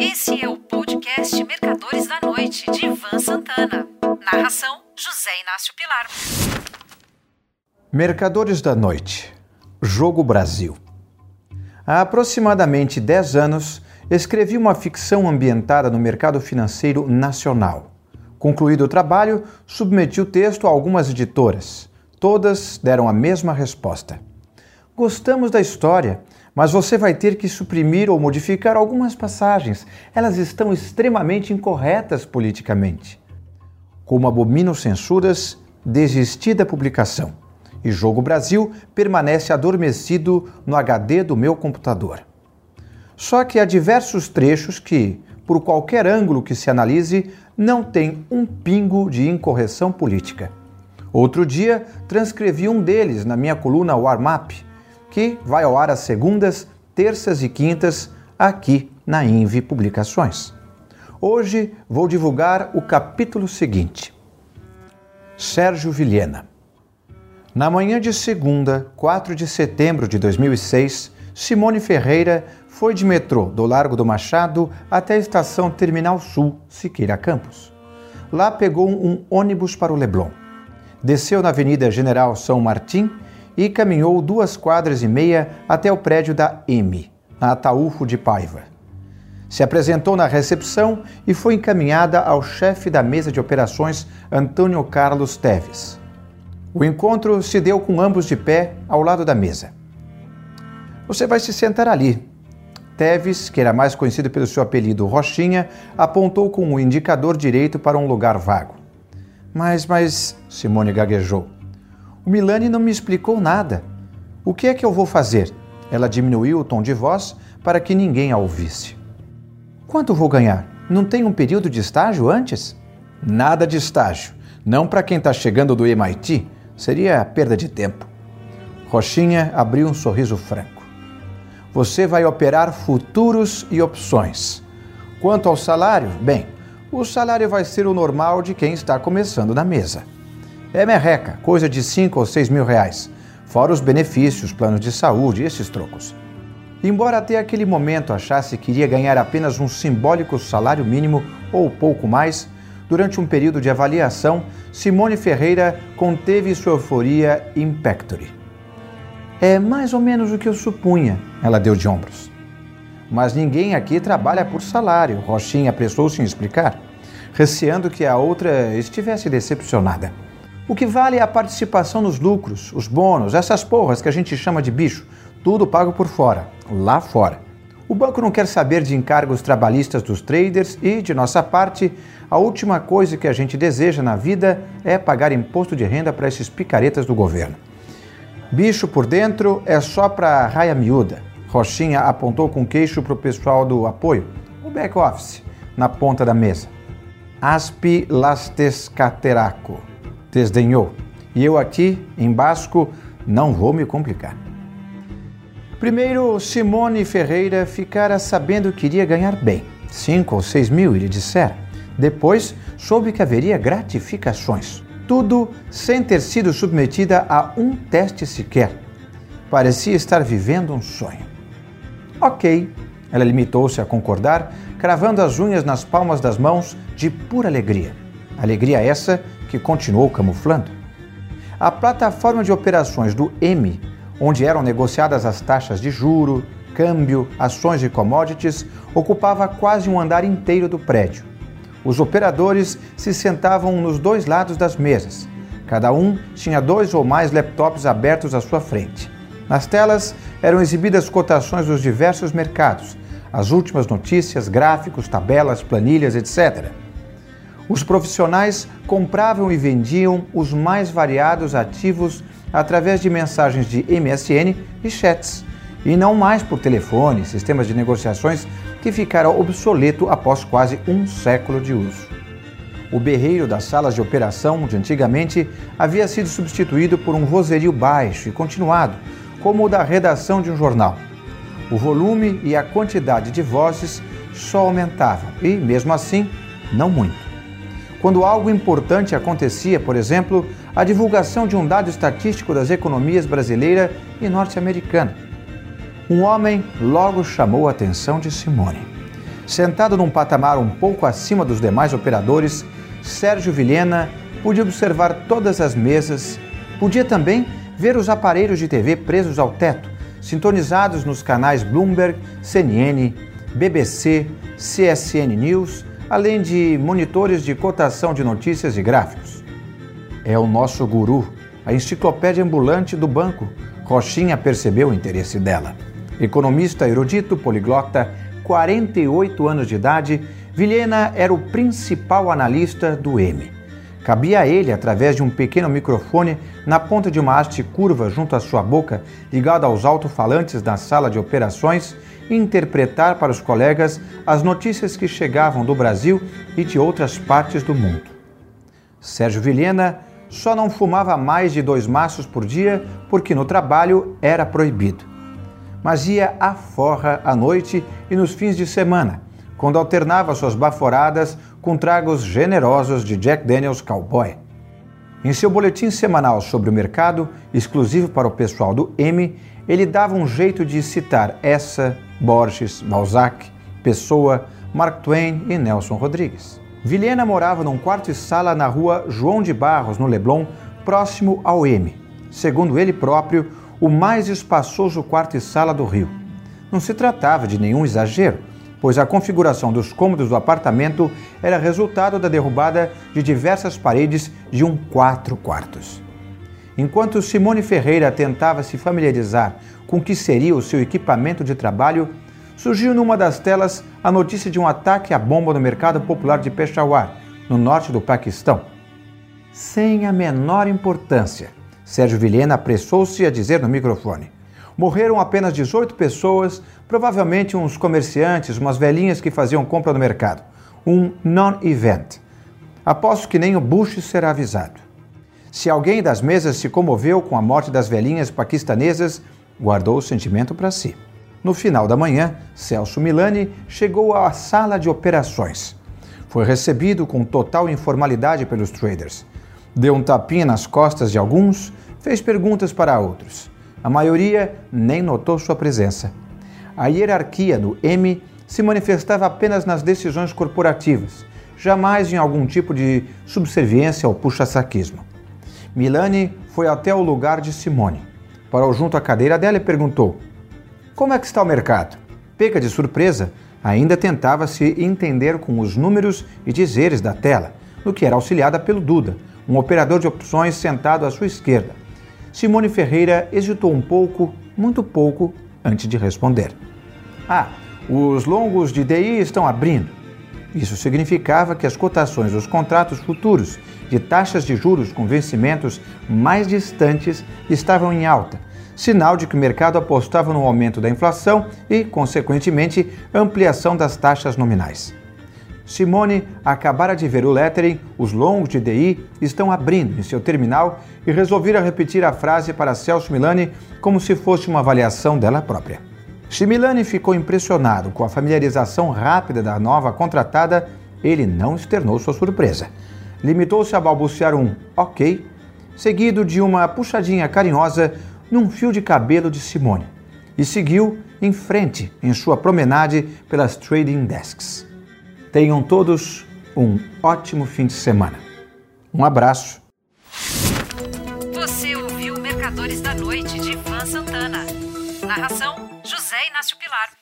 Esse é o podcast Mercadores da Noite, de Ivan Santana. Narração: José Inácio Pilar. Mercadores da Noite Jogo Brasil. Há aproximadamente 10 anos, escrevi uma ficção ambientada no mercado financeiro nacional. Concluído o trabalho, submeti o texto a algumas editoras. Todas deram a mesma resposta. Gostamos da história, mas você vai ter que suprimir ou modificar algumas passagens. Elas estão extremamente incorretas politicamente. Como abomino censuras, desisti da publicação. E Jogo Brasil permanece adormecido no HD do meu computador. Só que há diversos trechos que, por qualquer ângulo que se analise, não tem um pingo de incorreção política. Outro dia, transcrevi um deles na minha coluna Warm Up que vai ao ar às segundas, terças e quintas aqui na Invi Publicações. Hoje vou divulgar o capítulo seguinte. Sérgio Vilhena. Na manhã de segunda, 4 de setembro de 2006, Simone Ferreira foi de metrô do Largo do Machado até a estação Terminal Sul, Siqueira Campos. Lá pegou um ônibus para o Leblon. Desceu na Avenida General São Martim e caminhou duas quadras e meia até o prédio da M, na Ataúfo de Paiva. Se apresentou na recepção e foi encaminhada ao chefe da mesa de operações, Antônio Carlos Teves. O encontro se deu com ambos de pé ao lado da mesa. Você vai se sentar ali. Teves, que era mais conhecido pelo seu apelido Rochinha, apontou com o indicador direito para um lugar vago. Mas, mas, Simone gaguejou. O Milani não me explicou nada. O que é que eu vou fazer? Ela diminuiu o tom de voz para que ninguém a ouvisse. Quanto vou ganhar? Não tem um período de estágio antes? Nada de estágio. Não para quem está chegando do MIT. Seria perda de tempo. Rochinha abriu um sorriso franco. Você vai operar futuros e opções. Quanto ao salário, bem, o salário vai ser o normal de quem está começando na mesa. É merreca, coisa de 5 ou 6 mil reais, fora os benefícios, planos de saúde esses trocos. Embora até aquele momento achasse que iria ganhar apenas um simbólico salário mínimo ou pouco mais, durante um período de avaliação, Simone Ferreira conteve sua euforia impectory. É mais ou menos o que eu supunha, ela deu de ombros. Mas ninguém aqui trabalha por salário, Rochinha apressou-se em explicar, receando que a outra estivesse decepcionada. O que vale é a participação nos lucros, os bônus, essas porras que a gente chama de bicho, tudo pago por fora, lá fora. O banco não quer saber de encargos trabalhistas dos traders e, de nossa parte, a última coisa que a gente deseja na vida é pagar imposto de renda para esses picaretas do governo. Bicho por dentro é só para raia miúda. Rochinha apontou com queixo para o pessoal do apoio, o back-office, na ponta da mesa. Aspi lastes cateraco desdenhou. E eu aqui, em basco, não vou me complicar. Primeiro, Simone Ferreira ficara sabendo que iria ganhar bem, cinco ou seis mil, ele dissera. Depois, soube que haveria gratificações. Tudo sem ter sido submetida a um teste sequer. Parecia estar vivendo um sonho. Ok, ela limitou-se a concordar, cravando as unhas nas palmas das mãos de pura alegria. Alegria essa que continuou camuflando. A plataforma de operações do M, onde eram negociadas as taxas de juro, câmbio, ações e commodities, ocupava quase um andar inteiro do prédio. Os operadores se sentavam nos dois lados das mesas. Cada um tinha dois ou mais laptops abertos à sua frente. Nas telas eram exibidas cotações dos diversos mercados, as últimas notícias, gráficos, tabelas, planilhas, etc. Os profissionais compravam e vendiam os mais variados ativos através de mensagens de MSN e chats, e não mais por telefone, sistemas de negociações que ficaram obsoleto após quase um século de uso. O berreiro das salas de operação de antigamente havia sido substituído por um vozerio baixo e continuado, como o da redação de um jornal. O volume e a quantidade de vozes só aumentavam e, mesmo assim, não muito quando algo importante acontecia, por exemplo, a divulgação de um dado estatístico das economias brasileira e norte-americana. Um homem logo chamou a atenção de Simone. Sentado num patamar um pouco acima dos demais operadores, Sérgio Vilhena podia observar todas as mesas, podia também ver os aparelhos de TV presos ao teto, sintonizados nos canais Bloomberg, CNN, BBC, CSN News, além de monitores de cotação de notícias e gráficos. É o nosso guru, a enciclopédia ambulante do banco. Rochinha percebeu o interesse dela. Economista erudito, poliglota, 48 anos de idade, Vilhena era o principal analista do M. Cabia a ele, através de um pequeno microfone na ponta de uma haste curva junto à sua boca, ligado aos alto-falantes da sala de operações, interpretar para os colegas as notícias que chegavam do Brasil e de outras partes do mundo. Sérgio Vilhena só não fumava mais de dois maços por dia porque no trabalho era proibido. Mas ia à forra à noite e nos fins de semana, quando alternava suas baforadas com tragos generosos de Jack Daniels Cowboy. Em seu boletim semanal sobre o mercado, exclusivo para o pessoal do M, ele dava um jeito de citar essa, Borges, Balzac, Pessoa, Mark Twain e Nelson Rodrigues. Vilhena morava num quarto e sala na rua João de Barros, no Leblon, próximo ao M. Segundo ele próprio, o mais espaçoso quarto e sala do Rio. Não se tratava de nenhum exagero, pois a configuração dos cômodos do apartamento era resultado da derrubada de diversas paredes de um quatro quartos. Enquanto Simone Ferreira tentava se familiarizar com o que seria o seu equipamento de trabalho, surgiu numa das telas a notícia de um ataque à bomba no mercado popular de Peshawar, no norte do Paquistão. Sem a menor importância, Sérgio Vilhena apressou-se a dizer no microfone: Morreram apenas 18 pessoas, provavelmente uns comerciantes, umas velhinhas que faziam compra no mercado. Um non-event. Aposto que nem o Bush será avisado. Se alguém das mesas se comoveu com a morte das velhinhas paquistanesas, guardou o sentimento para si. No final da manhã, Celso Milani chegou à sala de operações. Foi recebido com total informalidade pelos traders. Deu um tapinha nas costas de alguns, fez perguntas para outros. A maioria nem notou sua presença. A hierarquia do M se manifestava apenas nas decisões corporativas, jamais em algum tipo de subserviência ao puxa-saquismo. Milani foi até o lugar de Simone. Parou junto à cadeira dela e perguntou: Como é que está o mercado? Pega de surpresa, ainda tentava se entender com os números e dizeres da tela, no que era auxiliada pelo Duda, um operador de opções sentado à sua esquerda. Simone Ferreira hesitou um pouco, muito pouco, antes de responder. Ah, os longos de DI estão abrindo. Isso significava que as cotações dos contratos futuros de taxas de juros com vencimentos mais distantes estavam em alta, sinal de que o mercado apostava no aumento da inflação e, consequentemente, ampliação das taxas nominais. Simone acabara de ver o lettering, os longos de DI estão abrindo em seu terminal e resolvera repetir a frase para Celso Milani como se fosse uma avaliação dela própria. Se Milani ficou impressionado com a familiarização rápida da nova contratada, ele não externou sua surpresa. Limitou-se a balbuciar um ok, seguido de uma puxadinha carinhosa num fio de cabelo de Simone, e seguiu em frente em sua promenade pelas trading desks. Tenham todos um ótimo fim de semana. Um abraço. Inácio Pilar.